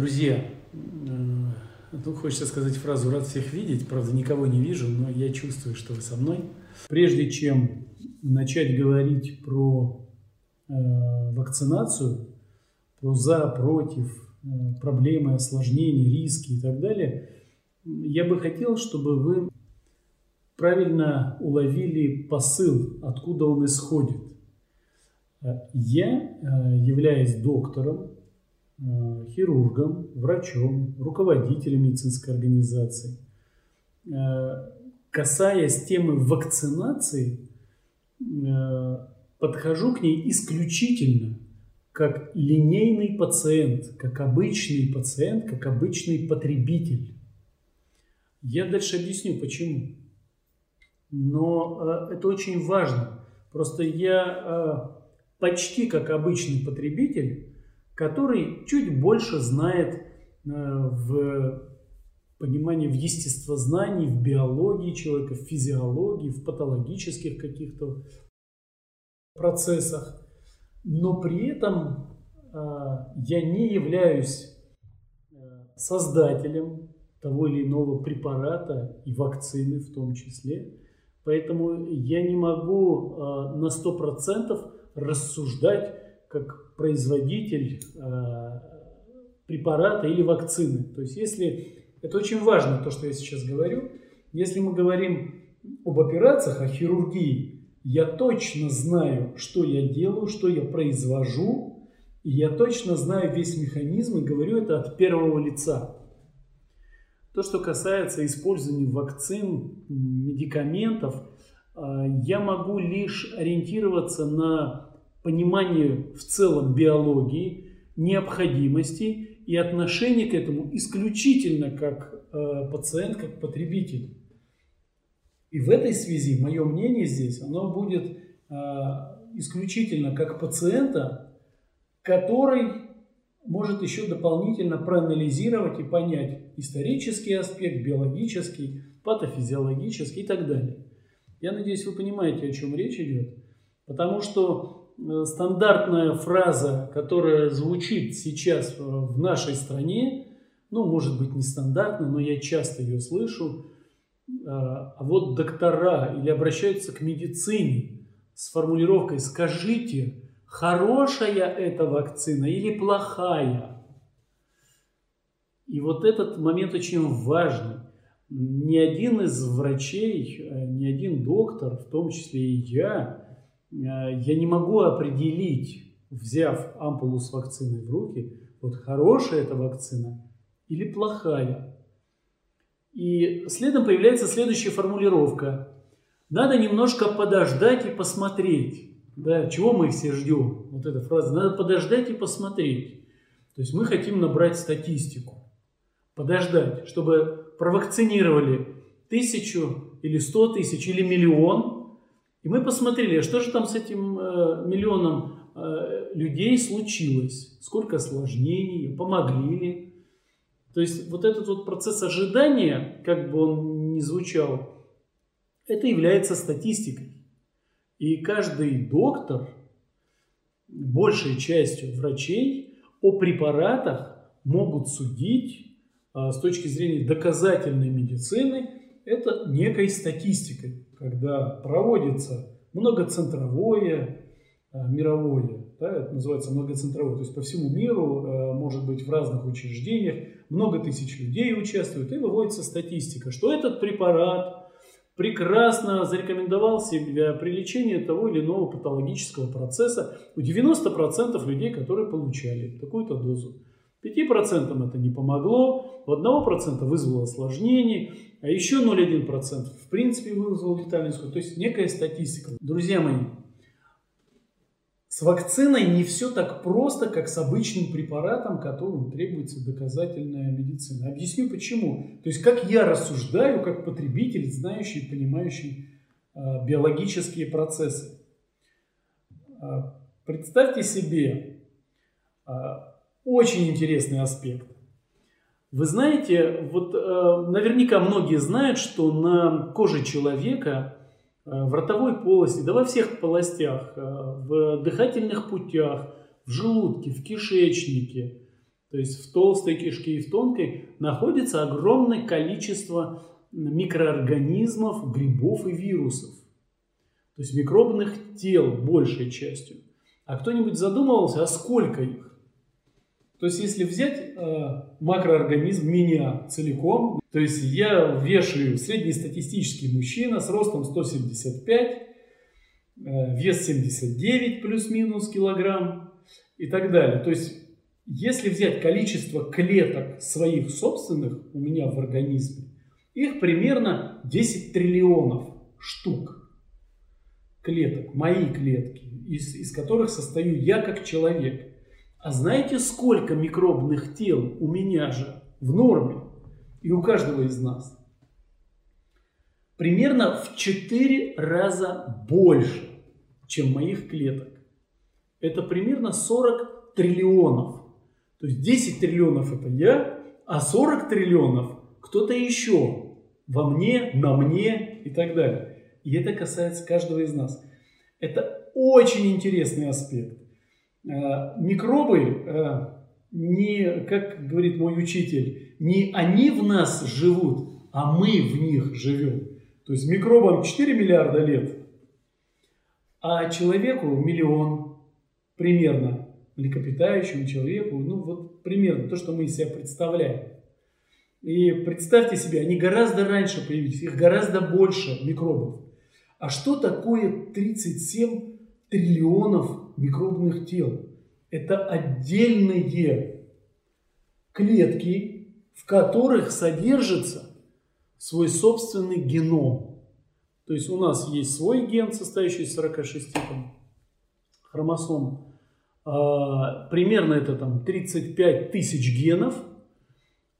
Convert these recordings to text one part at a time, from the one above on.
Друзья, ну, хочется сказать фразу «рад всех видеть», правда, никого не вижу, но я чувствую, что вы со мной. Прежде чем начать говорить про э, вакцинацию, про за, против, э, проблемы, осложнения, риски и так далее, я бы хотел, чтобы вы правильно уловили посыл, откуда он исходит. Я э, являюсь доктором, Э, хирургом, врачом, руководителем медицинской организации. Э, касаясь темы вакцинации, э, подхожу к ней исключительно как линейный пациент, как обычный пациент, как обычный потребитель. Я дальше объясню, почему. Но это очень важно. Просто я почти как обычный потребитель который чуть больше знает э, в понимании в естествознании, в биологии человека, в физиологии, в патологических каких-то процессах. Но при этом э, я не являюсь э, создателем того или иного препарата и вакцины в том числе. Поэтому я не могу на 100% рассуждать как производитель э, препарата или вакцины. То есть если, это очень важно, то, что я сейчас говорю, если мы говорим об операциях, о хирургии, я точно знаю, что я делаю, что я произвожу, и я точно знаю весь механизм и говорю это от первого лица. То, что касается использования вакцин, медикаментов, э, я могу лишь ориентироваться на пониманию в целом биологии, необходимости и отношения к этому исключительно как э, пациент, как потребитель. И в этой связи мое мнение здесь, оно будет э, исключительно как пациента, который может еще дополнительно проанализировать и понять исторический аспект, биологический, патофизиологический и так далее. Я надеюсь, вы понимаете, о чем речь идет. Потому что стандартная фраза, которая звучит сейчас в нашей стране, ну, может быть, не стандартно, но я часто ее слышу, э, а вот доктора или обращаются к медицине с формулировкой «скажите, хорошая эта вакцина или плохая?» И вот этот момент очень важный. Ни один из врачей, э, ни один доктор, в том числе и я, Э, я не могу определить, взяв ампулу с вакциной в руки, вот хорошая эта вакцина или плохая. И следом появляется следующая формулировка. Надо немножко подождать и посмотреть. Да, чего мы все ждем? Вот эта фраза. Надо подождать и посмотреть. То есть мы хотим набрать статистику. Подождать, чтобы провакцинировали тысячу или сто тысяч или миллион – и мы посмотрели, а что же там с этим э, миллионом э, людей случилось, сколько осложнений, помогли ли. То есть вот этот вот процесс ожидания, как бы он ни звучал, это является статистикой. И каждый доктор, большей частью врачей, о препаратах могут судить а, с точки зрения доказательной медицины, это некой статистикой когда проводится многоцентровое, а, мировое, да, это называется многоцентровое, то есть по всему миру, а, может быть в разных учреждениях, много тысяч людей участвуют, и выводится статистика, что этот препарат прекрасно зарекомендовал себя при лечении того или иного патологического процесса у 90% людей, которые получали такую-то дозу. 5% это не помогло, у 1% вызвало осложнений, еще 0,1% в принципе вызвал летальный исход. То есть некая статистика. Друзья мои, с вакциной не все так просто, как с обычным препаратом, которому требуется доказательная медицина. Объясню почему. То есть как я рассуждаю, как потребитель, знающий и понимающий э, биологические процессы. Э, представьте себе э, очень интересный аспект. Вы знаете, вот э, наверняка многие знают, что на коже человека э, в ротовой полости, да во всех полостях, э, в дыхательных путях, в желудке, в кишечнике, То есть в толстой кишке и в тонкой находится огромное количество микроорганизмов, грибов и вирусов. То есть микробных тел большей частью. А кто-нибудь задумывался, а сколько их? То есть, если взять э, макроорганизм меня целиком, то есть я вешаю среднестатистический мужчина с ростом 175, э, вес 79 плюс-минус килограмм и так далее. То есть, если взять количество клеток своих собственных у меня в организме, их примерно 10 триллионов штук клеток, мои клетки, из, из которых состою я как человек. А знаете, сколько микробных тел у меня же в норме и у каждого из нас? Примерно в 4 раза больше, чем моих клеток. Это примерно 40 триллионов. То есть 10 триллионов это я, а 40 триллионов кто-то еще во мне, на мне и так далее. И это касается каждого из нас. Это очень интересный аспект. Э, микробы э, не, как говорит мой учитель, не они в нас живут, а мы в них живем. То есть микробам 4 миллиарда лет, а человеку миллион примерно, млекопитающему человеку, ну вот примерно то, что мы из себя представляем. И представьте себе, они гораздо раньше появились, их гораздо больше микробов. А что такое 37 триллионов микробных тел. Это отдельные клетки, в которых содержится свой собственный геном. То есть у нас есть свой ген, состоящий из 46 там, хромосом. А, примерно это там 35 тысяч генов.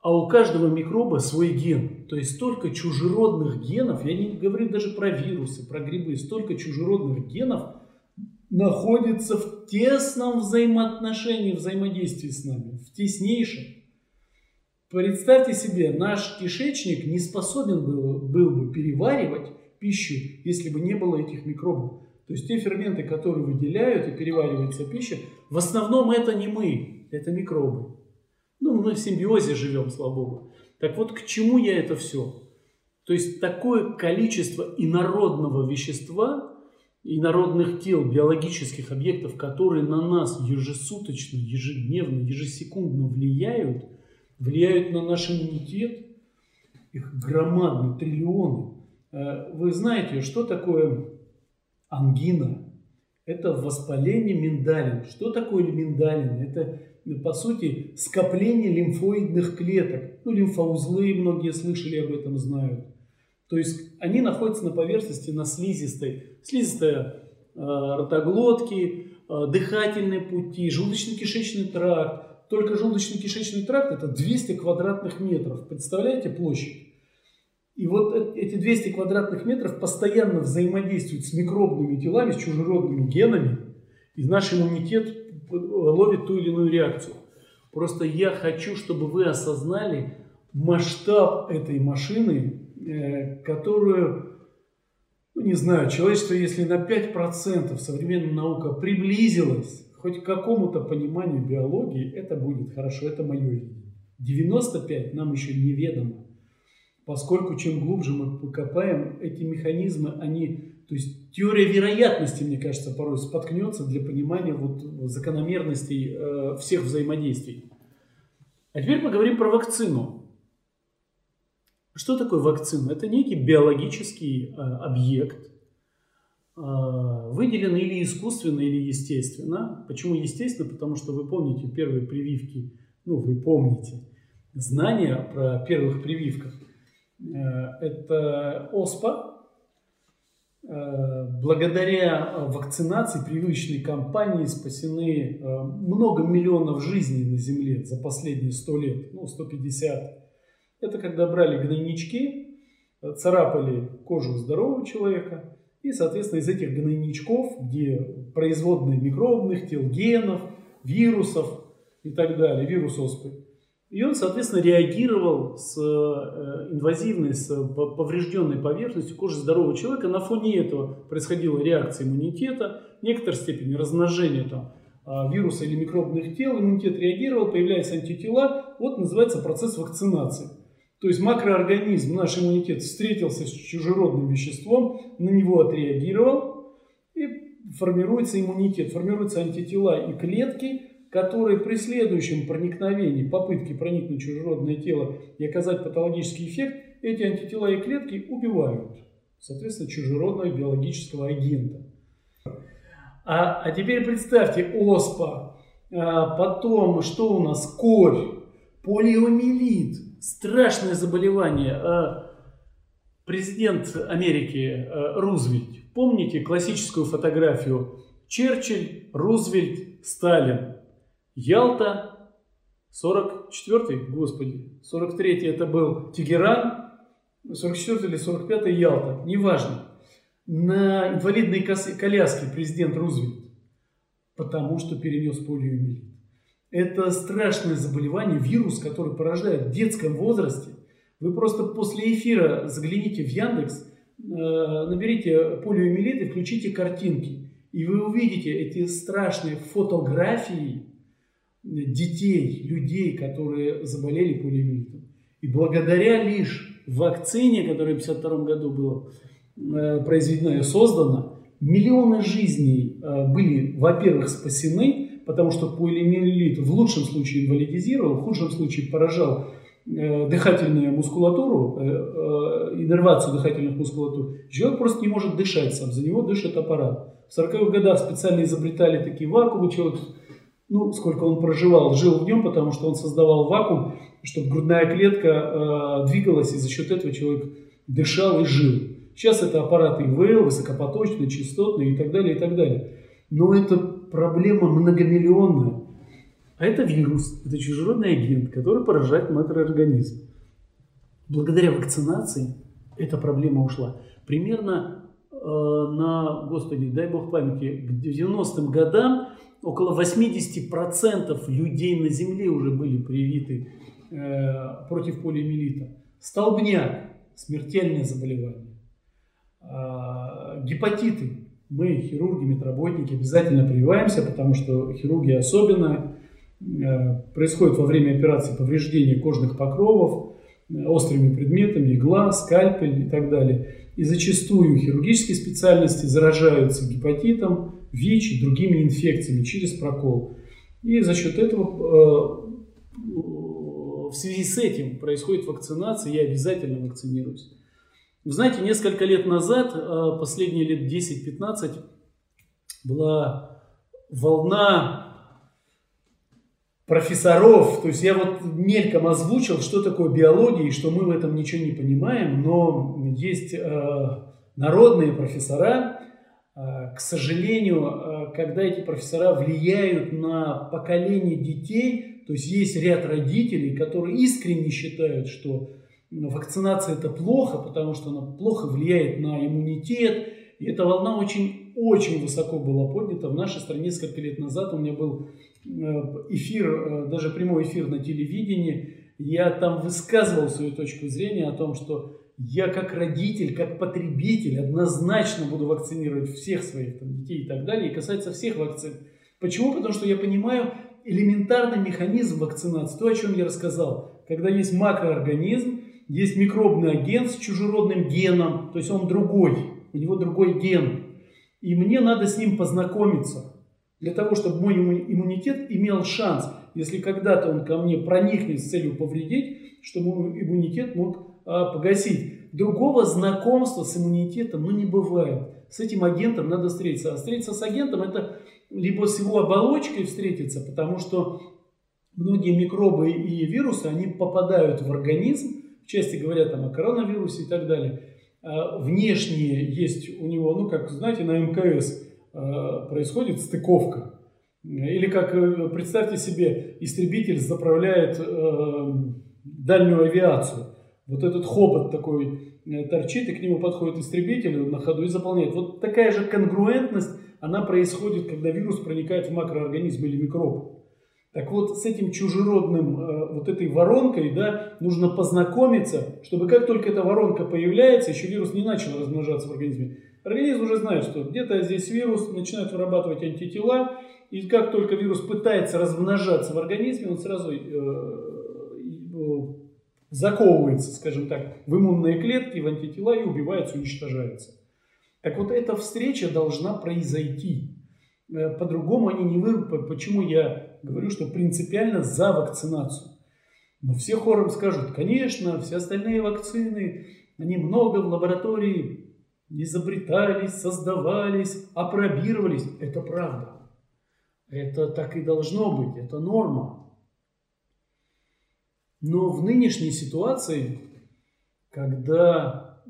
А у каждого микроба свой ген. То есть столько чужеродных генов, я не говорю даже про вирусы, про грибы, столько чужеродных генов – находится в тесном взаимоотношении, взаимодействии с нами, в теснейшем. Представьте себе, наш кишечник не способен был, был бы переваривать пищу, если бы не было этих микробов. То есть те ферменты, которые выделяют и переваривается пища, в основном это не мы, это микробы. Ну, мы в симбиозе живем, слава богу. Так вот, к чему я это все? То есть такое количество инородного вещества, инородных тел, биологических объектов, которые на нас ежесуточно, ежедневно, ежесекундно влияют, влияют на наш иммунитет, их громадные, триллионы. Э, вы знаете, что такое ангина? Это воспаление миндалин. Что такое миндалин? Это, по сути, скопление лимфоидных клеток. Ну, лимфоузлы, многие слышали об этом, знают. То есть они находятся на поверхности, на слизистой. Слизистая э, ротоглотки, э, дыхательные пути, желудочно-кишечный тракт. Только желудочно-кишечный тракт это 200 квадратных метров. Представляете площадь? И вот э, эти 200 квадратных метров постоянно взаимодействуют с микробными телами, с чужеродными генами. И наш иммунитет э, ловит ту или иную реакцию. Просто я хочу, чтобы вы осознали масштаб этой машины, которую, ну не знаю, человечество, если на 5% современная наука приблизилась хоть к какому-то пониманию биологии, это будет хорошо, это мое видение. 95 нам еще неведомо, поскольку чем глубже мы копаем, эти механизмы, они, то есть теория вероятности, мне кажется, порой споткнется для понимания вот закономерностей э, всех взаимодействий. А теперь поговорим про вакцину. Что такое вакцина? Это некий биологический э, объект, э, выделенный или искусственно, или естественно. Почему естественно? Потому что вы помните первые прививки, ну вы помните знания про первых прививках. Э, это ОСПА. Благодаря вакцинации прививочной кампании спасены много миллионов жизней на Земле за последние 100 лет, ну 150 это когда брали гнойнички, царапали кожу здорового человека, и, соответственно, из этих гнойничков, где производные микробных тел, генов, вирусов и так далее, вирус оспы, и он, соответственно, реагировал с э, инвазивной, с поврежденной поверхностью кожи здорового человека. На фоне этого происходила реакция иммунитета, в некоторой степени размножение там, а, вируса или микробных тел, иммунитет реагировал, появляются антитела, вот называется процесс вакцинации. То есть макроорганизм, наш иммунитет встретился с чужеродным веществом, на него отреагировал, и формируется иммунитет, формируются антитела и клетки, которые при следующем проникновении, попытке проникнуть в чужеродное тело и оказать патологический эффект, эти антитела и клетки убивают, соответственно, чужеродного биологического агента. А, а теперь представьте, оспа, а, потом что у нас, корь, полиомиелит, страшное заболевание. А, президент Америки а, Рузвельт, помните классическую фотографию Черчилль, Рузвельт, Сталин, Ялта, 44-й, господи, 43-й это был Тегеран, 44-й или 45-й Ялта, неважно на инвалидной коляске президент Рузвельт, потому что перенес полиомиелит. Это страшное заболевание, вирус, который поражает в детском возрасте. Вы просто после эфира загляните в Яндекс, э, наберите полиомиелит и включите картинки. И вы увидите эти страшные фотографии детей, людей, которые заболели полиомиелитом. И благодаря лишь вакцине, которая в 1952 году была, Э, произведена и создана, миллионы жизней э, были, во-первых, спасены, потому что полиомиелит в лучшем случае инвалидизировал, в худшем случае поражал э, дыхательную мускулатуру, иннервацию дыхательных мускулатур. Человек просто не может дышать сам, за него дышит аппарат. В 40-х годах специально изобретали такие вакуумы, человек, ну, сколько он проживал, жил в нем, потому что он создавал вакуум, чтобы грудная клетка двигалась, и за счет этого человек дышал и жил. Сейчас это аппараты ИВЛ, высокопоточные, частотные и так далее, и так далее. Но это проблема многомиллионная. А это вирус, это чужеродный агент, который поражает макроорганизм. Благодаря вакцинации эта проблема ушла. Примерно э, на, господи, дай бог памяти, к 90-м годам около 80% людей на Земле уже были привиты э, против полиомиелита. Столбняк – смертельное заболевание. А, гепатиты. Мы, хирурги, медработники, обязательно прививаемся, потому что хирурги особенно э, происходит во время операции повреждение кожных покровов э, острыми предметами, игла, скальпель и так далее. И зачастую хирургические специальности заражаются гепатитом, ВИЧ и другими инфекциями через прокол. И за счет этого э, в связи с этим происходит вакцинация, я обязательно вакцинируюсь. Вы знаете, несколько лет назад, э, последние лет 10-15, была волна профессоров, то есть я вот мельком озвучил, что такое биология и что мы в этом ничего не понимаем, но есть э, народные профессора, э, к сожалению, когда эти профессора влияют на поколение детей, то есть есть ряд родителей, которые искренне считают, что вакцинация это плохо, потому что она плохо влияет на иммунитет. И эта волна очень-очень высоко была поднята. В нашей стране несколько лет назад у меня был э, эфир, э, даже прямой эфир на телевидении. Я там высказывал свою точку зрения о том, что я как родитель, как потребитель однозначно буду вакцинировать всех своих там, детей и так далее. И касается всех вакцин. Почему? Потому что я понимаю элементарный механизм вакцинации. То, о чем я рассказал. Когда есть макроорганизм, есть микробный агент с чужеродным геном, то есть он другой, у него другой ген. И мне надо с ним познакомиться, для того, чтобы мой иммунитет имел шанс, если когда-то он ко мне проникнет с целью повредить, чтобы мой иммунитет мог а, погасить. Другого знакомства с иммунитетом ну, не бывает. С этим агентом надо встретиться. А встретиться с агентом это либо с его оболочкой встретиться, потому что многие микробы и вирусы, они попадают в организм, части говорят там о коронавирусе и так далее. А внешние есть у него, ну, как знаете, на МКС а, происходит стыковка. Или как, э, представьте себе, истребитель заправляет э, дальнюю авиацию. Вот этот хобот такой э, торчит, и к нему подходит истребитель на ходу и заполняет. Вот такая же конгруентность, она происходит, когда вирус проникает в макроорганизм или микроб. Так вот, с этим чужеродным, э, вот этой воронкой, да, нужно познакомиться, чтобы как только эта воронка появляется, еще вирус не начал размножаться в организме, Организм уже знает, что где-то здесь вирус, начинает вырабатывать антитела, и как только вирус пытается размножаться в организме, он сразу э, э, заковывается, скажем так, в иммунные клетки, в антитела и убивается, уничтожается. Так вот, эта встреча должна произойти. Э, по-другому они не вырубят. Почему я говорю, что принципиально за вакцинацию? Но все хором скажут, конечно, все остальные вакцины, они много в лаборатории изобретались, создавались, апробировались. Это правда. Это так и должно быть, это норма. Но в нынешней ситуации, когда,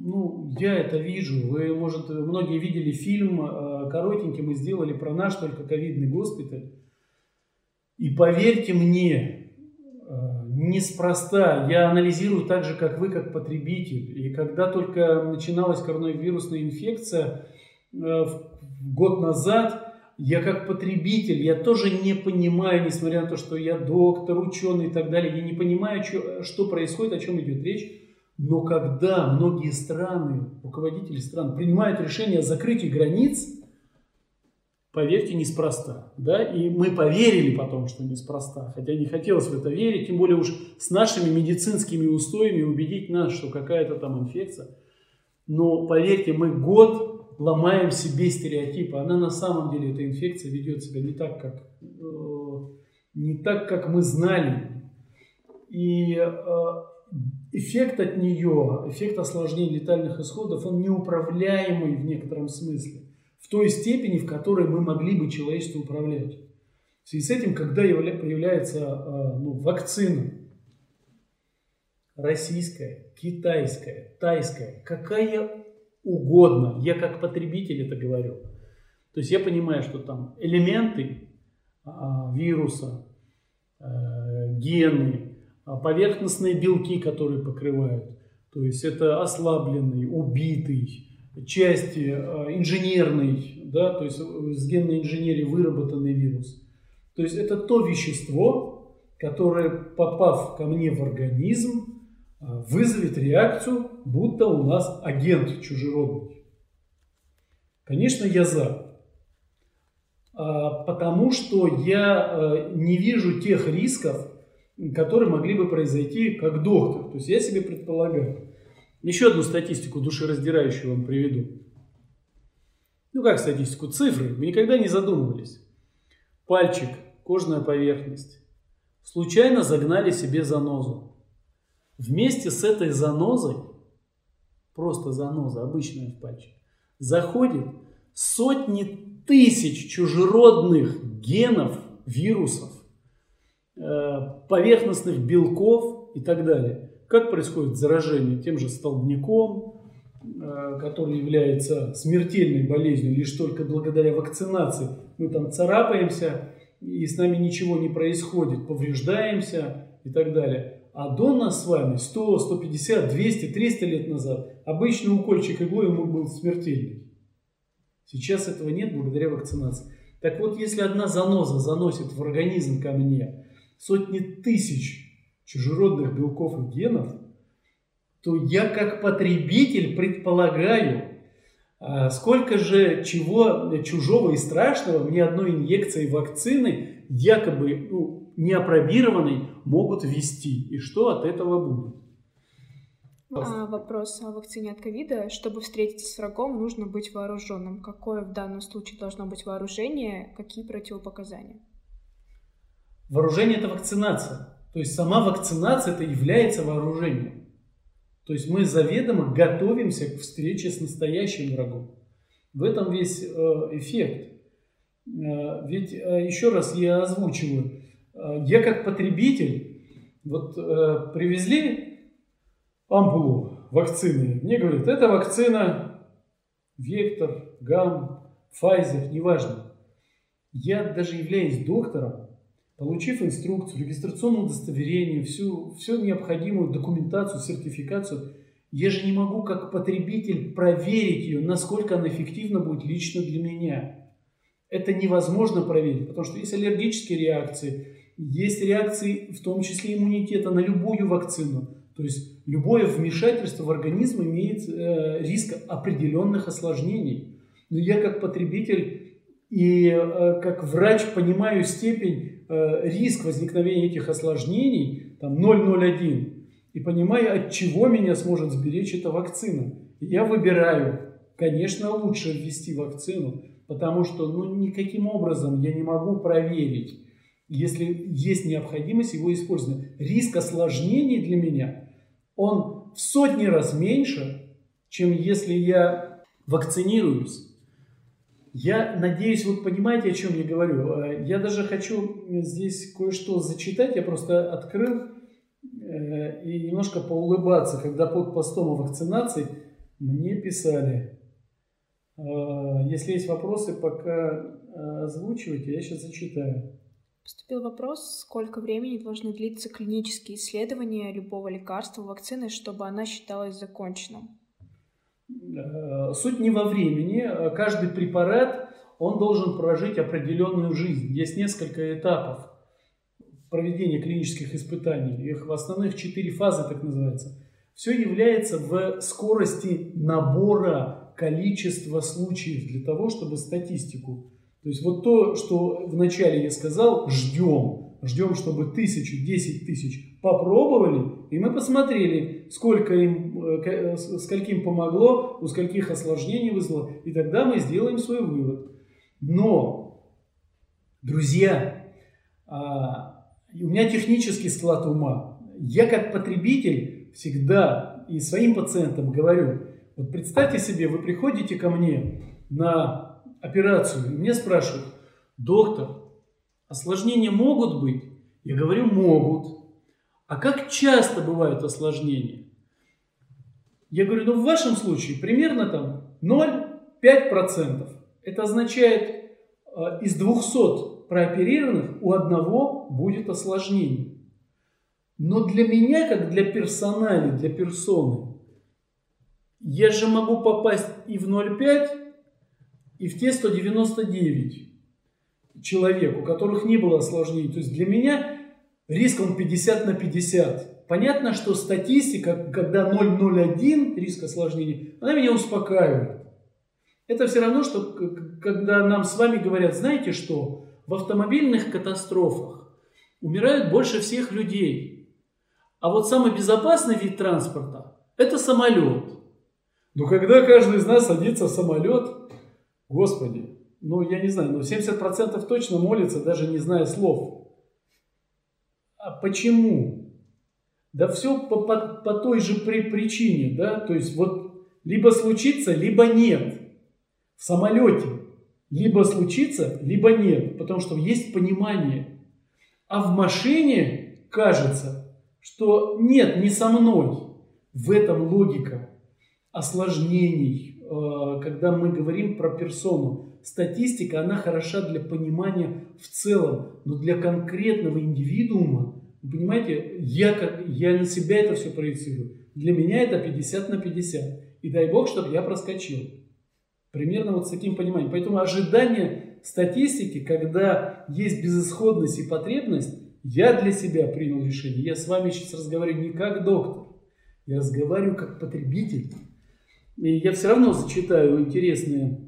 ну, я это вижу, вы, может, многие видели фильм э, коротенький, мы сделали про наш только ковидный госпиталь. И поверьте мне, э, неспроста. Я анализирую так же, как вы, как потребитель. И когда только начиналась коронавирусная инфекция э, год назад, я как потребитель, я тоже не понимаю, несмотря на то, что я доктор, ученый и так далее, я не понимаю, что, что происходит, о чем идет речь. Но когда многие страны, руководители стран принимают решение о закрытии границ, поверьте, неспроста. Да? И мы поверили потом, что неспроста, хотя не хотелось в это верить, тем более уж с нашими медицинскими устоями убедить нас, что какая-то там инфекция. Но поверьте, мы год ломаем себе стереотипы. Она на самом деле, эта инфекция ведет себя не так, как, э, не так, как мы знали. И э, эффект от нее, эффект осложнений летальных исходов, он неуправляемый в некотором смысле. В той степени, в которой мы могли бы человечество управлять. В связи с этим, когда появляется э, ну, вакцина, российская, китайская, тайская, какая угодно. Я как потребитель это говорю. То есть я понимаю, что там элементы а, вируса, а, гены, а, поверхностные белки, которые покрывают. То есть это ослабленный, убитый, части а, инженерный, да, то есть с генной инженерии выработанный вирус. То есть это то вещество, которое, попав ко мне в организм, а, вызовет реакцию, будто у нас агент чужеродный. Конечно, я за. А, потому что я не вижу тех рисков, которые могли бы произойти как доктор. То есть я себе предполагаю. Еще одну статистику душераздирающую вам приведу. Ну как статистику? Цифры. Вы никогда не задумывались. Пальчик, кожная поверхность. Случайно загнали себе занозу. Вместе с этой занозой, просто заноза, обычная в пальчик, заходит сотни тысяч чужеродных генов, вирусов, э, поверхностных белков и так далее. Как происходит заражение тем же столбняком, э, который является смертельной болезнью лишь только благодаря вакцинации. Мы там царапаемся, и с нами ничего не происходит, повреждаемся и так далее. А до нас с вами 100, 150, 200, 300 лет назад обычный укольчик иглой ему был смертельный. Сейчас этого нет благодаря вакцинации. Так вот, если одна заноза заносит в организм ко мне сотни тысяч чужеродных белков и генов, то я как потребитель предполагаю, а, сколько же чего чужого и страшного мне одной инъекцией вакцины, якобы ну, неопробированной, могут ввести. И что от этого будет? А, вопрос о вакцине от ковида. Чтобы встретиться с врагом, нужно быть вооруженным. Какое в данном случае должно быть вооружение? Какие противопоказания? Вооружение – это вакцинация. То есть сама вакцинация – это является вооружением. То есть мы заведомо готовимся к встрече с настоящим врагом. В этом весь э, эффект. Э, ведь э, еще раз я озвучиваю. Я как потребитель, вот привезли ампулу вакцины, мне говорят, это вакцина Вектор, Гам, Pfizer, неважно. Я даже являюсь доктором, Получив инструкцию, регистрационное удостоверение, всю, всю необходимую документацию, сертификацию, я же не могу как потребитель проверить ее, насколько она эффективна будет лично для меня. Это невозможно проверить, потому что есть аллергические реакции, есть реакции, в том числе иммунитета, на любую вакцину. То есть любое вмешательство в организм имеет э, риск определенных осложнений. Но я как потребитель и э, как врач понимаю степень э, риск возникновения этих осложнений, там 0,01, и понимаю, от чего меня сможет сберечь эта вакцина. Я выбираю, конечно, лучше ввести вакцину, потому что ну, никаким образом я не могу проверить, если есть необходимость его использования. Риск осложнений для меня, он в сотни раз меньше, чем если я вакцинируюсь. Я надеюсь, вы понимаете, о чем я говорю. Э, я даже хочу здесь кое-что зачитать. Я просто открыл э, и немножко поулыбаться, когда под постом о вакцинации мне писали. Э, если есть вопросы, пока озвучивайте, я сейчас зачитаю. Поступил вопрос, сколько времени должны длиться клинические исследования любого лекарства, вакцины, чтобы она считалась законченным? Э, суть не во времени. Каждый препарат, он должен прожить определенную жизнь. Есть несколько этапов проведения клинических испытаний. Их в основных четыре фазы, так называется. Все является в скорости набора количества случаев для того, чтобы статистику. То есть вот то, что вначале я сказал, ждем. Ждем, чтобы тысячу, десять тысяч попробовали, и мы посмотрели, сколько им, э, э, скольким помогло, у скольких осложнений вызвало, и тогда мы сделаем свой вывод. Но, друзья, а, у меня технический склад ума. Я как потребитель всегда и своим пациентам говорю, вот представьте себе, вы приходите ко мне на операцию, и мне спрашивают, доктор, осложнения могут быть? Я говорю, могут. А как часто бывают осложнения? Я говорю, ну в вашем случае примерно там 0,5%. Это означает, э, из 200 прооперированных у одного будет осложнение. Но для меня, как для персонали, для персоны, я же могу попасть и в 0,5, и в те 199 человек, у которых не было осложнений. То есть для меня риск он 50 на 50. Понятно, что статистика, когда 0,01 риск осложнений, она меня успокаивает. Это все равно, что когда нам с вами говорят, знаете что, в автомобильных катастрофах умирают больше всех людей. А вот самый безопасный вид транспорта – это самолет. Но когда каждый из нас садится в самолет, господи, ну я не знаю, но 70% точно молится, даже не зная слов. А почему? Да все по, по, по той же при, причине, да, то есть вот либо случится, либо нет. В самолете либо случится, либо нет, потому что есть понимание. А в машине кажется, что нет, не со мной. В этом логика осложнений, когда мы говорим про персону. Статистика, она хороша для понимания в целом, но для конкретного индивидуума, вы понимаете, я, я на себя это все проецирую. Для меня это 50 на 50. И дай бог, чтобы я проскочил. Примерно вот с таким пониманием. Поэтому ожидание статистики, когда есть безысходность и потребность, я для себя принял решение. Я с вами сейчас разговариваю не как доктор, я разговариваю как потребитель. И я все равно зачитаю интересные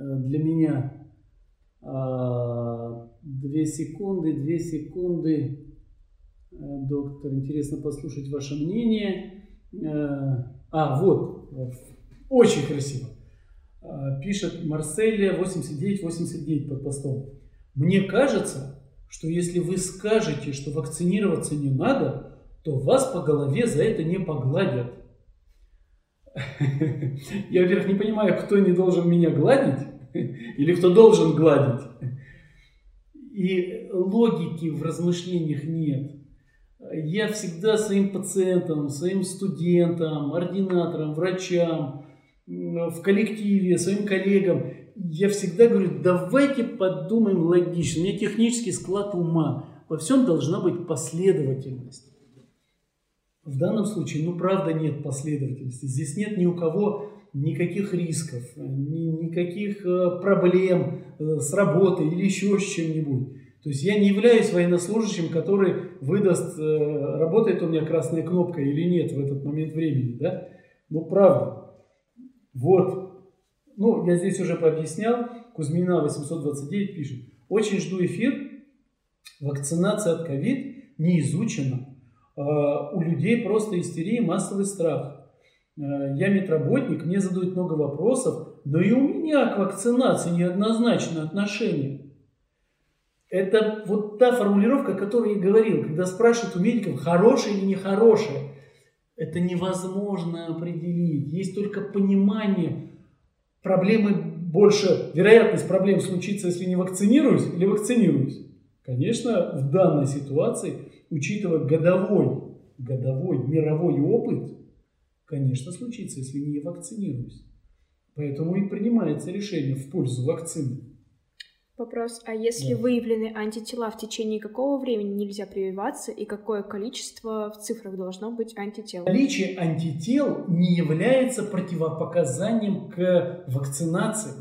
Э, для меня а, две секунды, две секунды. Э, доктор, интересно послушать ваше мнение. Э, а, вот, очень красиво. Пишет Марселия 89-89 под постом. Мне кажется, что если вы скажете, что вакцинироваться не надо, то вас по голове за это не погладят. Я, во-первых, не понимаю, кто не должен меня гладить, или кто должен гладить. И логики в размышлениях нет. Я всегда своим пациентам, своим студентам, ординаторам, врачам, в коллективе, своим коллегам, я всегда говорю, давайте подумаем логично. У меня технический склад ума. Во всем должна быть последовательность. В данном случае, ну, правда, нет последовательности. Здесь нет ни у кого никаких рисков, ни, никаких э, проблем э, с работой или еще с чем-нибудь. То есть я не являюсь военнослужащим, который выдаст, э, работает у меня красная кнопка или нет в этот момент времени, да? Ну, правда. Вот. Ну, я здесь уже пообъяснял. Кузьмина 829 пишет. Очень жду эфир. Вакцинация от ковид не изучена. А, у людей просто истерия, массовый страх. А, я медработник, мне задают много вопросов, но и у меня к вакцинации неоднозначное отношение. Это вот та формулировка, о которой я говорил, когда спрашивают у медиков, хорошее или нехорошее. Это невозможно определить. Есть только понимание проблемы больше, вероятность проблем случится, если не вакцинируюсь или вакцинируюсь. Конечно, в данной ситуации, учитывая годовой, годовой мировой опыт, конечно, случится, если не вакцинируюсь. Поэтому и принимается решение в пользу вакцины. Вопрос, а если да. выявлены антитела, в течение какого времени нельзя прививаться и какое количество в цифрах должно быть антител? Наличие антител не является противопоказанием к вакцинации.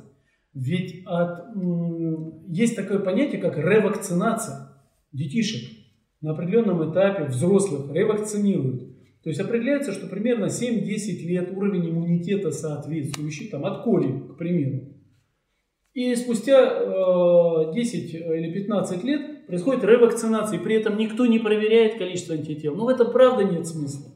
Ведь от, есть такое понятие, как ревакцинация детишек. На определенном этапе взрослых ревакцинируют. То есть определяется, что примерно 7-10 лет уровень иммунитета соответствующий, там, от кори, к примеру. И спустя э, 10 или 15 лет происходит ревакцинация, и при этом никто не проверяет количество антител. Но в этом правда нет смысла.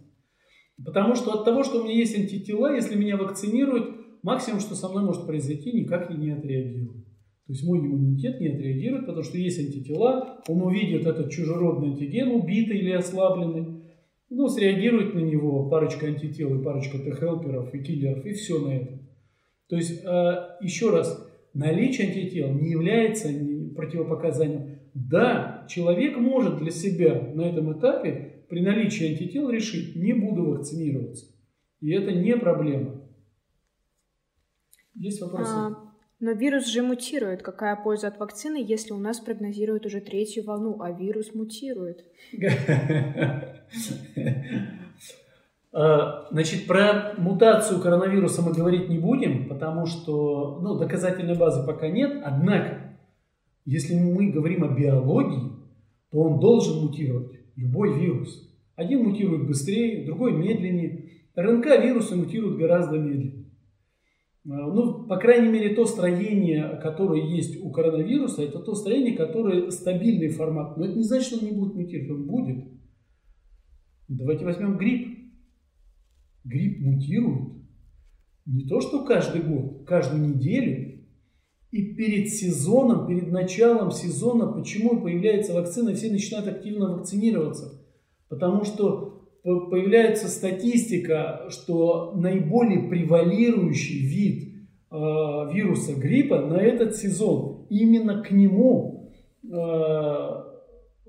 Потому что от того, что у меня есть антитела, если меня вакцинируют, максимум, что со мной может произойти, никак я не отреагирую. То есть мой иммунитет не отреагирует, потому что есть антитела, он увидит этот чужеродный антиген, убитый или ослабленный, ну, среагирует на него парочка антител и парочка Т-хелперов и киллеров, и все на этом. То есть, э, еще раз, наличие антител не является противопоказанием. Да, человек может для себя на этом этапе при наличии антител решить, не буду вакцинироваться. И это не проблема. Есть вопросы? А, но вирус же мутирует. Какая польза от вакцины, если у нас прогнозируют уже третью волну, а вирус мутирует? А, значит, про мутацию коронавируса мы говорить не будем, потому что ну, доказательной базы пока нет. Однако, если мы говорим о биологии, то он должен мутировать, любой вирус. Один мутирует быстрее, другой медленнее. РНК вирусы мутируют гораздо медленнее. А, ну, по крайней мере, то строение, которое есть у коронавируса, это то строение, которое стабильный формат. Но это не значит, что он не будет мутировать, он будет. Давайте возьмем грипп. Грипп мутирует не то, что каждый год, каждую неделю. И перед сезоном, перед началом сезона, почему появляется вакцина, все начинают активно вакцинироваться. Потому что появляется статистика, что наиболее превалирующий вид э, вируса гриппа на этот сезон, именно к нему э,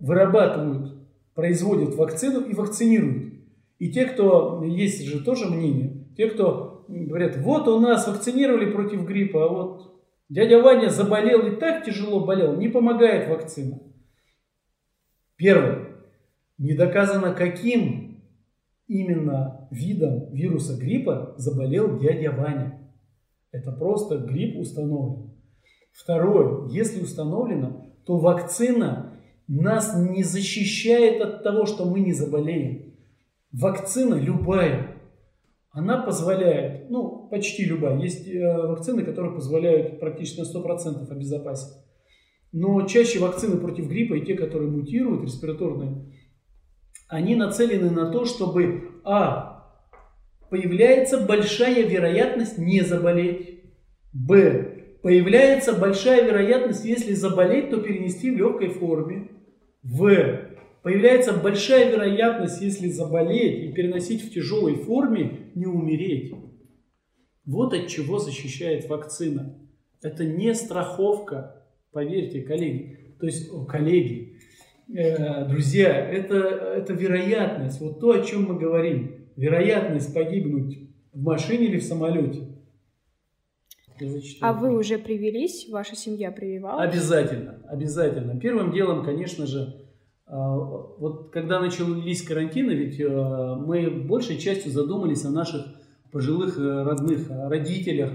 вырабатывают, производят вакцину и вакцинируют. И те, кто, есть же тоже мнение, те, кто говорят, вот у нас вакцинировали против гриппа, а вот дядя Ваня заболел и так тяжело болел, не помогает вакцина. Первое. Не доказано, каким именно видом вируса гриппа заболел дядя Ваня. Это просто грипп установлен. Второе, если установлено, то вакцина нас не защищает от того, что мы не заболеем. Вакцина любая, она позволяет, ну, почти любая. Есть э, вакцины, которые позволяют практически на 100% обезопасить. Но чаще вакцины против гриппа и те, которые мутируют, респираторные, они нацелены на то, чтобы, а, появляется большая вероятность не заболеть, б, появляется большая вероятность, если заболеть, то перенести в легкой форме, в, появляется большая вероятность, если заболеть и переносить в тяжелой форме, не умереть. Вот от чего защищает вакцина. Это не страховка, поверьте, коллеги. То есть, коллеги, Э, друзья, это, это вероятность, вот то, о чем мы говорим, вероятность погибнуть в машине или в самолете. А вы уже привелись? Ваша семья прививалась? Обязательно, обязательно. Первым делом, конечно же, а, вот когда начались карантины, ведь э, мы большей частью задумались о наших пожилых э, родных, родителях,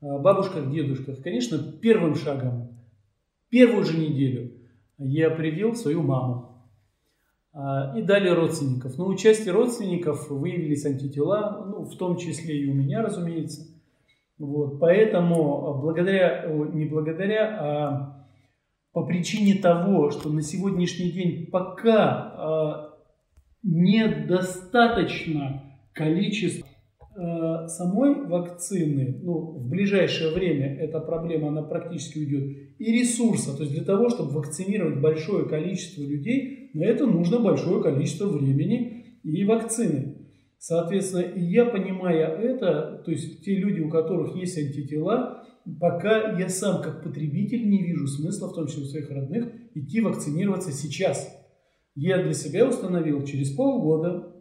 бабушках, дедушках. Конечно, первым шагом, первую же неделю я привил свою маму. А, и далее родственников. Но у части родственников выявились антитела, ну, в том числе и у меня, разумеется. Вот, поэтому благодаря, не благодаря, а по причине того, что на сегодняшний день пока недостаточно количество самой вакцины, ну, в ближайшее время эта проблема, она практически уйдет, и ресурса, то есть для того, чтобы вакцинировать большое количество людей, на это нужно большое количество времени и вакцины. Соответственно, и я, понимая это, то есть те люди, у которых есть антитела, пока я сам как потребитель не вижу смысла, в том числе у своих родных, идти вакцинироваться сейчас. Я для себя установил через полгода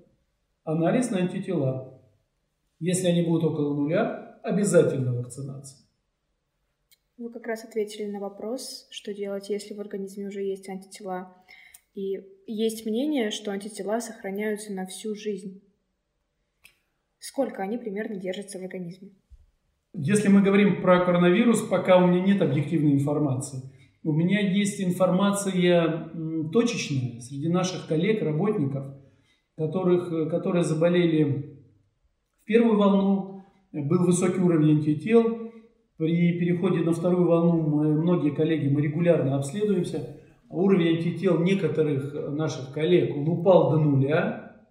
анализ на антитела. Если они будут около нуля, обязательно вакцинация. Вы как раз ответили на вопрос, что делать, если в организме уже есть антитела. И есть мнение, что антитела сохраняются на всю жизнь. Сколько они примерно держатся в организме? Если мы говорим про коронавирус, пока у меня нет объективной информации. У меня есть информация точечная среди наших коллег, работников, которых, которые заболели первую волну, был высокий уровень антител. При переходе на вторую волну мы, многие коллеги, мы регулярно обследуемся. Уровень антител некоторых наших коллег он упал до нуля.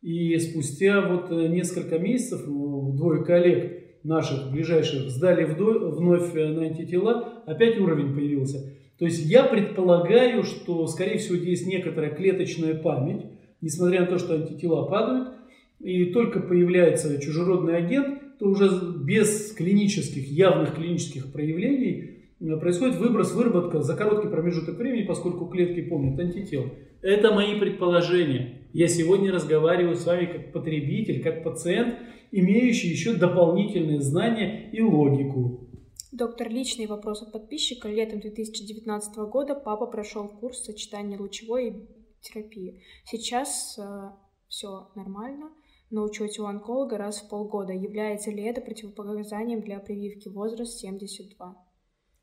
И спустя вот э, несколько месяцев двое коллег наших ближайших сдали вновь на антитела, опять уровень появился. То есть я предполагаю, что, скорее всего, есть некоторая клеточная память, несмотря на то, что антитела падают, и только появляется чужеродный агент, то уже без клинических, явных клинических проявлений э, происходит выброс, выработка за короткий промежуток времени, поскольку клетки помнят антител. Это мои предположения. Я сегодня разговариваю с вами как потребитель, как пациент, имеющий еще дополнительные знания и логику. Доктор, личный вопрос от подписчика. Летом 2019 года папа прошел курс сочетания лучевой терапии. Сейчас э, все нормально, на учете у онколога раз в полгода. Является ли это противопоказанием для прививки возраст 72?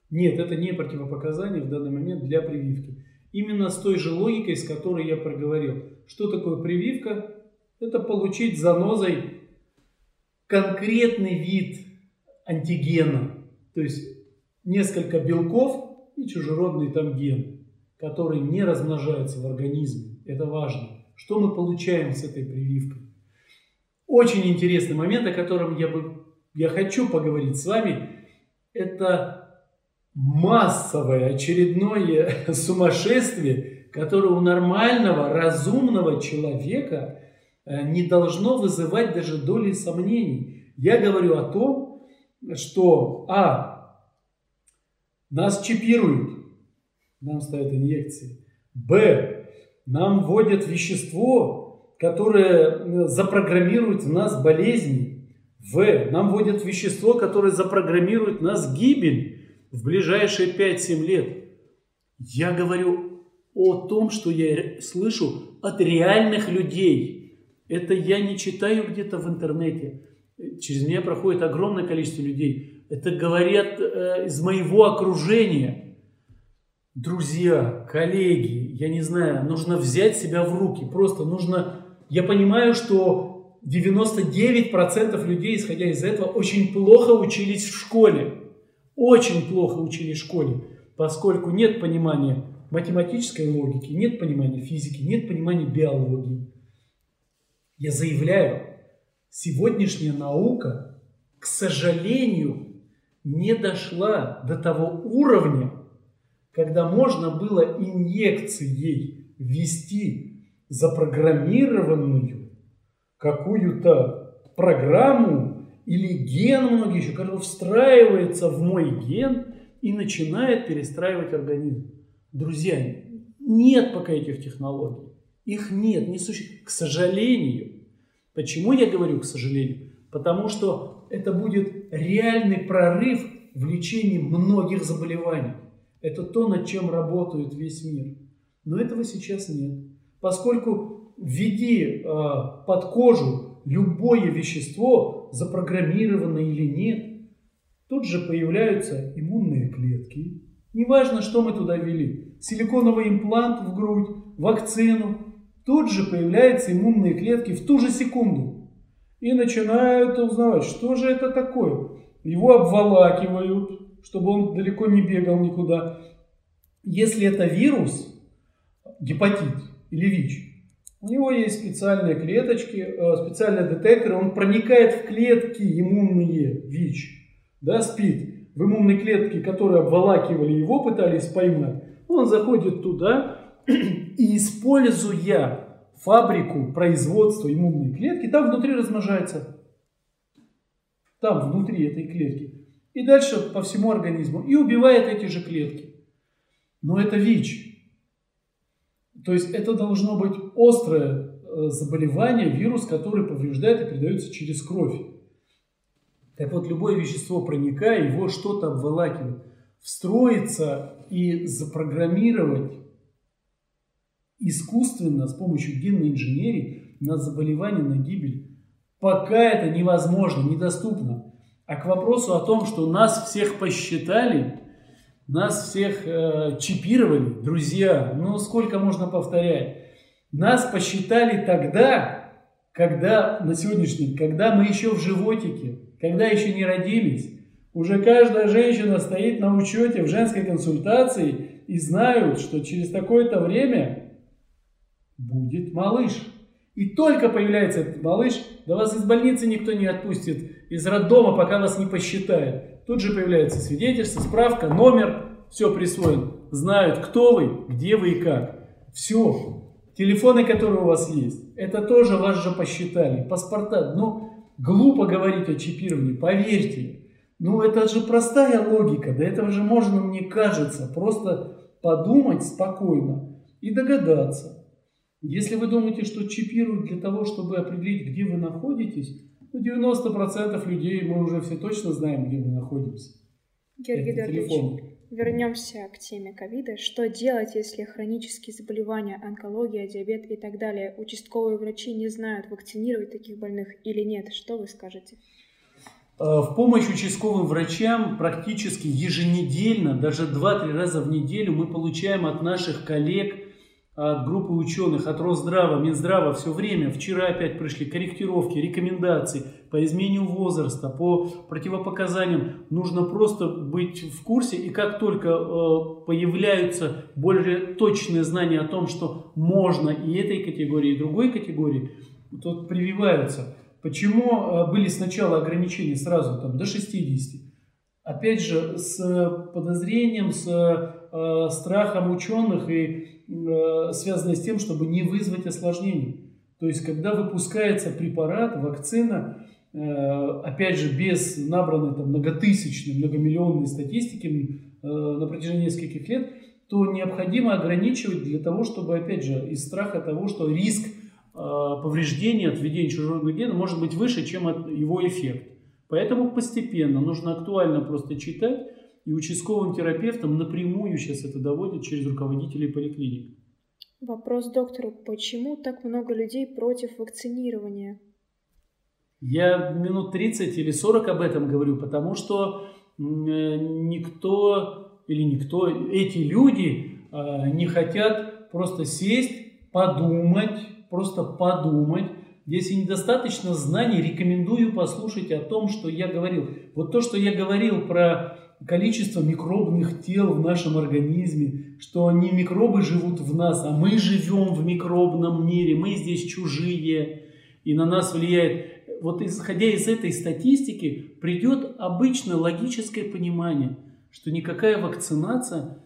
Нет, это не противопоказание в данный момент для прививки. Именно с той же логикой, с которой я проговорил. Что такое прививка? Это получить занозой конкретный вид антигена, то есть несколько белков и чужеродный там ген, который не размножается в организме. Это важно. Что мы получаем с этой прививкой? Очень интересный момент, о котором я, бы, я хочу поговорить с вами, это массовое очередное сумасшествие, которое у нормального, разумного человека Э, не должно вызывать даже доли сомнений. Я говорю о том, что, а, нас чипируют, нам ставят инъекции, б, нам вводят вещество, которое э, запрограммирует в нас болезни, в, нам вводят вещество, которое запрограммирует нас гибель в ближайшие 5-7 лет. Я говорю о том, что я слышу от реальных людей – это я не читаю где-то в интернете. Через меня проходит огромное количество людей. Это говорят э, из моего окружения. Друзья, коллеги, я не знаю, нужно взять себя в руки. Просто нужно... Я понимаю, что 99% людей, исходя из этого, очень плохо учились в школе. Очень плохо учились в школе, поскольку нет понимания математической логики, нет понимания физики, нет понимания биологии. Я заявляю, сегодняшняя наука, к сожалению, не дошла до того уровня, когда можно было инъекцией ввести запрограммированную какую-то программу или ген многие еще, который встраивается в мой ген и начинает перестраивать организм. Друзья, нет пока этих технологий. Их нет, не существует. К сожалению. Почему я говорю к сожалению? Потому что это будет реальный прорыв в лечении многих заболеваний. Это то, над чем работает весь мир. Но этого сейчас нет. Поскольку введи э, под кожу любое вещество, запрограммированное или нет, тут же появляются иммунные клетки. Неважно, что мы туда ввели. силиконовый имплант в грудь, вакцину, тут же появляются иммунные клетки в ту же секунду. И начинают узнавать, что же это такое. Его обволакивают, чтобы он далеко не бегал никуда. Если это вирус, гепатит или ВИЧ, у него есть специальные клеточки, э, специальные детекторы, он проникает в клетки иммунные ВИЧ, да, СПИД, в иммунные клетки, которые обволакивали его, пытались поймать, он заходит туда и, используя фабрику производства иммунной клетки, там внутри размножается. Там, внутри этой клетки. И дальше по всему организму. И убивает эти же клетки. Но это ВИЧ. То есть это должно быть острое э, заболевание, вирус, который повреждает и передается через кровь. Так вот, любое вещество проникая, его что-то обволакивает. Встроиться и запрограммировать искусственно с помощью генной инженерии на заболевание, на гибель, пока это невозможно, недоступно. А к вопросу о том, что нас всех посчитали, нас всех э, чипировали, друзья, ну сколько можно повторять? Нас посчитали тогда, когда, на сегодняшний день, когда мы еще в животике, когда еще не родились. Уже каждая женщина стоит на учете в женской консультации и знают, что через такое-то время будет малыш. И только появляется этот малыш, да вас из больницы никто не отпустит, из роддома, пока вас не посчитает. Тут же появляется свидетельство, справка, номер, все присвоен. Знают, кто вы, где вы и как. Все. Телефоны, которые у вас есть, это тоже вас же посчитали. Паспорта. Ну, глупо говорить о чипировании, поверьте. Ну, это же простая логика. До этого же можно, мне кажется, просто подумать спокойно и догадаться. Если вы думаете, что чипируют для того, чтобы определить, где вы находитесь, ну 90% людей мы уже все точно знаем, где мы находимся. Георгий Эдуардович, вернемся к теме ковида. Что делать, если хронические заболевания, онкология, диабет и так далее, участковые врачи не знают, вакцинировать таких больных или нет? Что вы скажете? А, в помощь участковым врачам практически еженедельно, даже 2-3 раза в неделю мы получаем от наших коллег от группы ученых, от Росздрава, Минздрава все время. Вчера опять пришли корректировки, рекомендации по изменению возраста, по противопоказаниям. Нужно просто быть в курсе, и как только э, появляются более точные знания о том, что можно и этой категории, и другой категории, то прививаются. Почему э, были сначала ограничения сразу там, до 60? Опять же, с подозрением, с э, страхом ученых и Э, связанное с тем, чтобы не вызвать осложнений. То есть, когда выпускается препарат, вакцина, э, опять же, без набранной там, многотысячной, многомиллионной статистики э, на протяжении нескольких лет, то необходимо ограничивать для того, чтобы, опять же, из страха того, что риск повреждения от введения чужого гена может быть выше, чем его эффект. Поэтому постепенно нужно актуально просто читать, и участковым терапевтам напрямую сейчас это доводят через руководителей поликлиник. Вопрос доктору. Почему так много людей против вакцинирования? Я минут 30 или 40 об этом говорю, потому что э, никто или никто, эти люди э, не хотят просто сесть, подумать, просто подумать. Если недостаточно знаний, рекомендую послушать о том, что я говорил. Вот то, что я говорил про количество микробных тел в нашем организме, что не микробы живут в нас, а мы живем в микробном мире, мы здесь чужие, и на нас влияет. Вот исходя из этой статистики, придет обычное логическое понимание, что никакая вакцинация,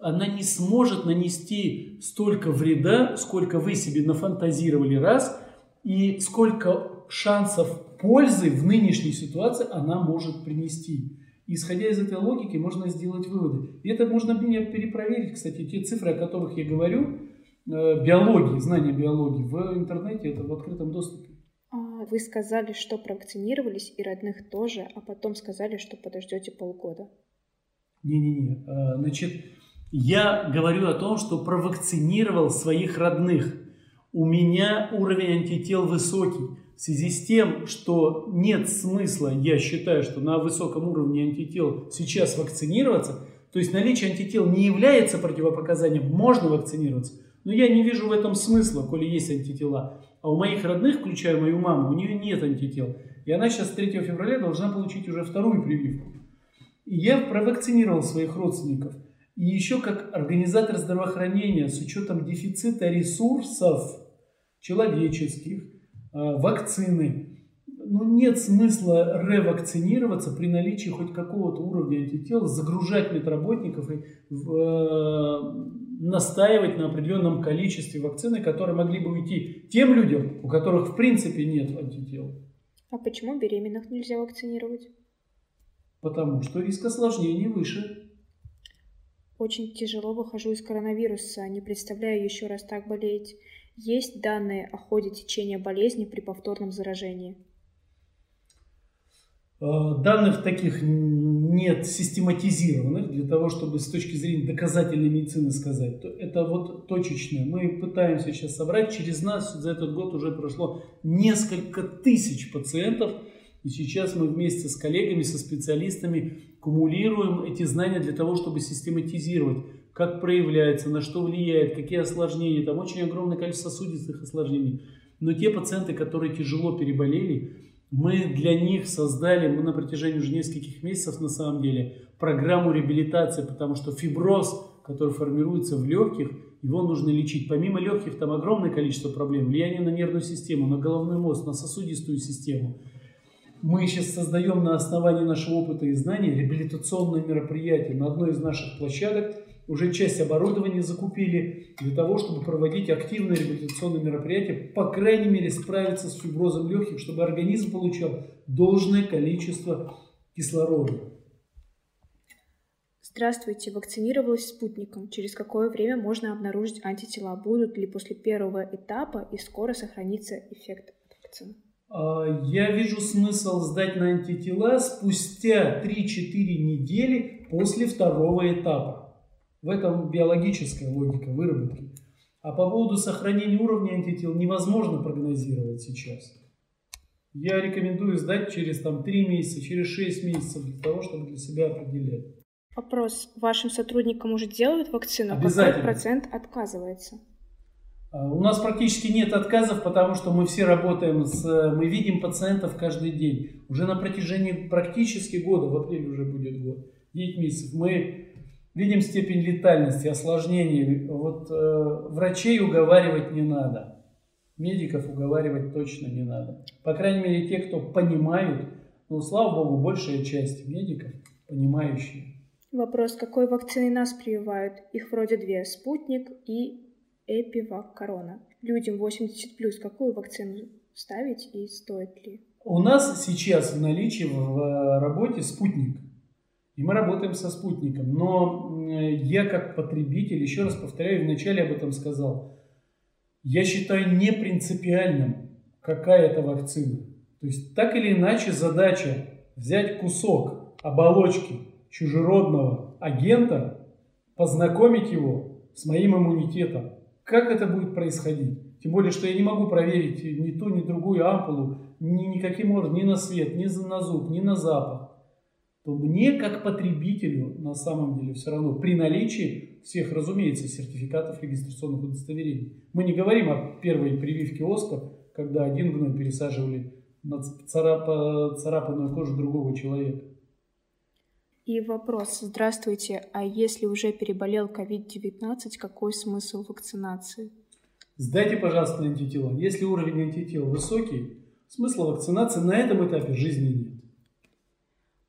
она не сможет нанести столько вреда, сколько вы себе нафантазировали раз, и сколько шансов пользы в нынешней ситуации она может принести. Исходя из этой логики, можно сделать выводы. И это можно перепроверить, кстати, те цифры, о которых я говорю, э, биологии, знания биологии в интернете, это в открытом доступе. А, вы сказали, что провакцинировались и родных тоже, а потом сказали, что подождете полгода. Не-не-не. А, значит, я говорю о том, что провакцинировал своих родных. У меня уровень антител высокий. В связи с тем, что нет смысла, я считаю, что на высоком уровне антител сейчас вакцинироваться, То есть наличие антител не является противопоказанием, можно вакцинироваться. Но я не вижу в этом смысла, коли есть антитела. А у моих родных, включая мою маму, у нее нет антител. И она сейчас 3 февраля должна получить уже вторую прививку. И я провакцинировал своих родственников. И еще как организатор здравоохранения с учетом дефицита ресурсов человеческих, вакцины, ну, нет смысла ревакцинироваться при наличии хоть какого-то уровня антител, загружать медработников и э, настаивать на определенном количестве вакцины, которые могли бы уйти тем людям, у которых в принципе нет антител. А почему беременных нельзя вакцинировать? Потому что риск осложнений выше. Очень тяжело выхожу из коронавируса, не представляю еще раз так болеть. Есть данные о ходе течения болезни при повторном заражении? Э, данных таких нет систематизированных для того, чтобы с точки зрения доказательной медицины сказать. Это вот точечно. Мы пытаемся сейчас собрать. Через нас за этот год уже прошло несколько тысяч пациентов. И сейчас мы вместе с коллегами, со специалистами кумулируем эти знания для того, чтобы систематизировать, как проявляется, на что влияет, какие осложнения. Там очень огромное количество сосудистых осложнений. Но те пациенты, которые тяжело переболели, мы для них создали, мы на протяжении уже нескольких месяцев на самом деле, программу реабилитации, потому что фиброз, который формируется в легких, его нужно лечить. Помимо легких там огромное количество проблем. Влияние на нервную систему, на головной мозг, на сосудистую систему. Мы сейчас создаем на основании нашего опыта и знаний реабилитационное мероприятие на одной из наших площадок – уже часть оборудования закупили для того, чтобы проводить активные реабилитационные мероприятия, по крайней мере справиться с фиброзом легких, чтобы организм получал должное количество кислорода. Здравствуйте, вакцинировалась спутником. Через какое время можно обнаружить антитела? Будут ли после первого этапа и скоро сохранится эффект от вакцины? А, я вижу смысл сдать на антитела спустя 3-4 недели после второго этапа. В этом биологическая логика выработки. А по поводу сохранения уровня антител невозможно прогнозировать сейчас. Я рекомендую сдать через там, 3 месяца, через 6 месяцев для того, чтобы для себя определять. Вопрос. Вашим сотрудникам уже делают вакцину? Обязательно. Какой процент отказывается? А, у нас практически нет отказов, потому что мы все работаем с... Мы видим пациентов каждый день. Уже на протяжении практически года, в апреле уже будет год, 9 месяцев, мы видим степень летальности, осложнений. Вот э, врачей уговаривать не надо, медиков уговаривать точно не надо. По крайней мере, те, кто понимают, ну, слава богу, большая часть медиков понимающие. Вопрос, какой вакциной нас прививают? Их вроде две, спутник и Эпивак Корона. Людям 80 плюс какую вакцину ставить и стоит ли? У нас сейчас в наличии в э, работе спутник. И мы работаем со спутником. Но я как потребитель, еще раз повторяю, вначале об этом сказал, я считаю не принципиальным, какая это вакцина. То есть так или иначе задача взять кусок оболочки чужеродного агента, познакомить его с моим иммунитетом. Как это будет происходить? Тем более, что я не могу проверить ни ту, ни другую ампулу, ни никаким образом, ни на свет, ни на зуб, ни на запах то мне как потребителю на самом деле все равно при наличии всех, разумеется, сертификатов регистрационных удостоверений. Мы не говорим о первой прививке ОСКО, когда один гной пересаживали на царап, царапанную кожу другого человека. И вопрос. Здравствуйте, а если уже переболел COVID-19, какой смысл вакцинации? Сдайте, пожалуйста, антитела. Если уровень антител высокий, смысла вакцинации на этом этапе жизни нет.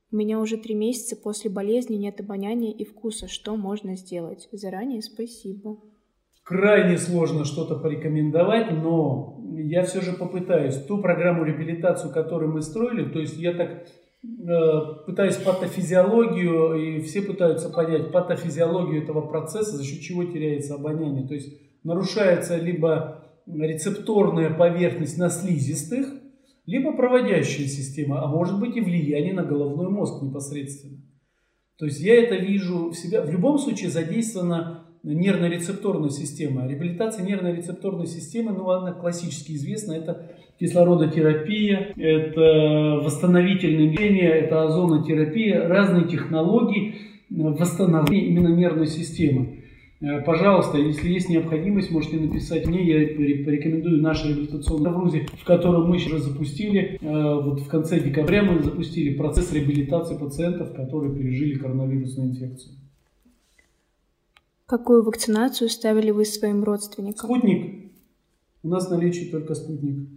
У меня уже три месяца после болезни нет обоняния и вкуса. Что можно сделать? Заранее спасибо. Крайне сложно что-то порекомендовать, но я все же попытаюсь. Ту программу реабилитацию, которую мы строили, то есть я так э, пытаюсь патофизиологию, и все пытаются понять патофизиологию этого процесса, за счет чего теряется обоняние. То есть нарушается либо рецепторная поверхность на слизистых, либо проводящая система, а может быть и влияние на головной мозг непосредственно. То есть я это вижу в себя. В любом случае задействована нервно-рецепторная система. Реабилитация нервно-рецепторной системы, ну, она классически известна, это кислородотерапия, это восстановительное лечение, это озонотерапия, разные технологии. восстановления именно нервной системы. Э, пожалуйста, если есть необходимость, можете написать мне. Я порекомендую наш реабилитационный грузи, в котором мы сейчас запустили. Э, вот в конце декабря мы запустили процесс реабилитации пациентов, которые пережили коронавирусную инфекцию. Какую вакцинацию ставили вы своим родственникам? Спутник. У нас в наличии только спутник.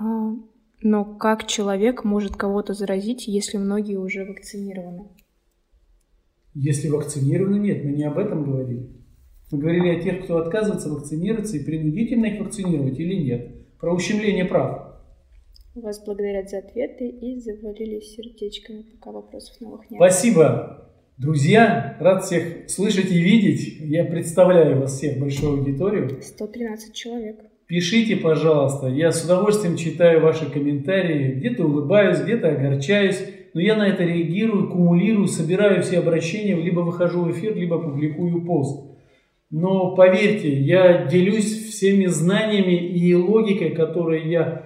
А, но как человек может кого-то заразить, если многие уже вакцинированы? Если вакцинированы, нет, мы не об этом говорили. Мы говорили о тех, кто отказывается вакцинироваться и принудительно их вакцинировать или нет. Про ущемление прав. Вас благодарят за ответы и завалились сердечками, пока вопросов новых нет. Спасибо. Друзья, рад всех слышать и видеть. Я представляю вас всех, большую аудиторию. 113 человек. Пишите, пожалуйста. Я с удовольствием читаю ваши комментарии. Где-то улыбаюсь, где-то огорчаюсь но я на это реагирую, кумулирую, собираю все обращения, либо выхожу в эфир, либо публикую пост. Но поверьте, я делюсь всеми знаниями и логикой, которые я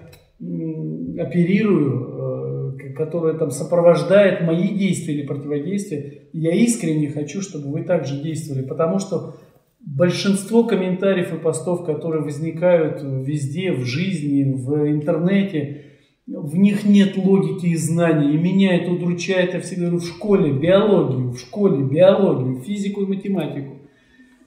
оперирую, э, которая там сопровождает мои действия или противодействия. Я искренне хочу, чтобы вы также действовали, потому что большинство комментариев и постов, которые возникают везде, в жизни, в интернете, в них нет логики и знаний. И меня это удручает, я всегда говорю, в школе биологию, в школе биологию, физику и математику.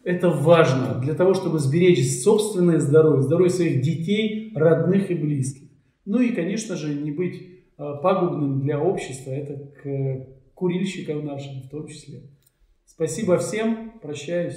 Это важно для того, чтобы сберечь собственное здоровье, здоровье своих детей, родных и близких. Ну и, конечно же, не быть а, пагубным для общества, это к курильщикам нашим в том числе. Спасибо всем, прощаюсь.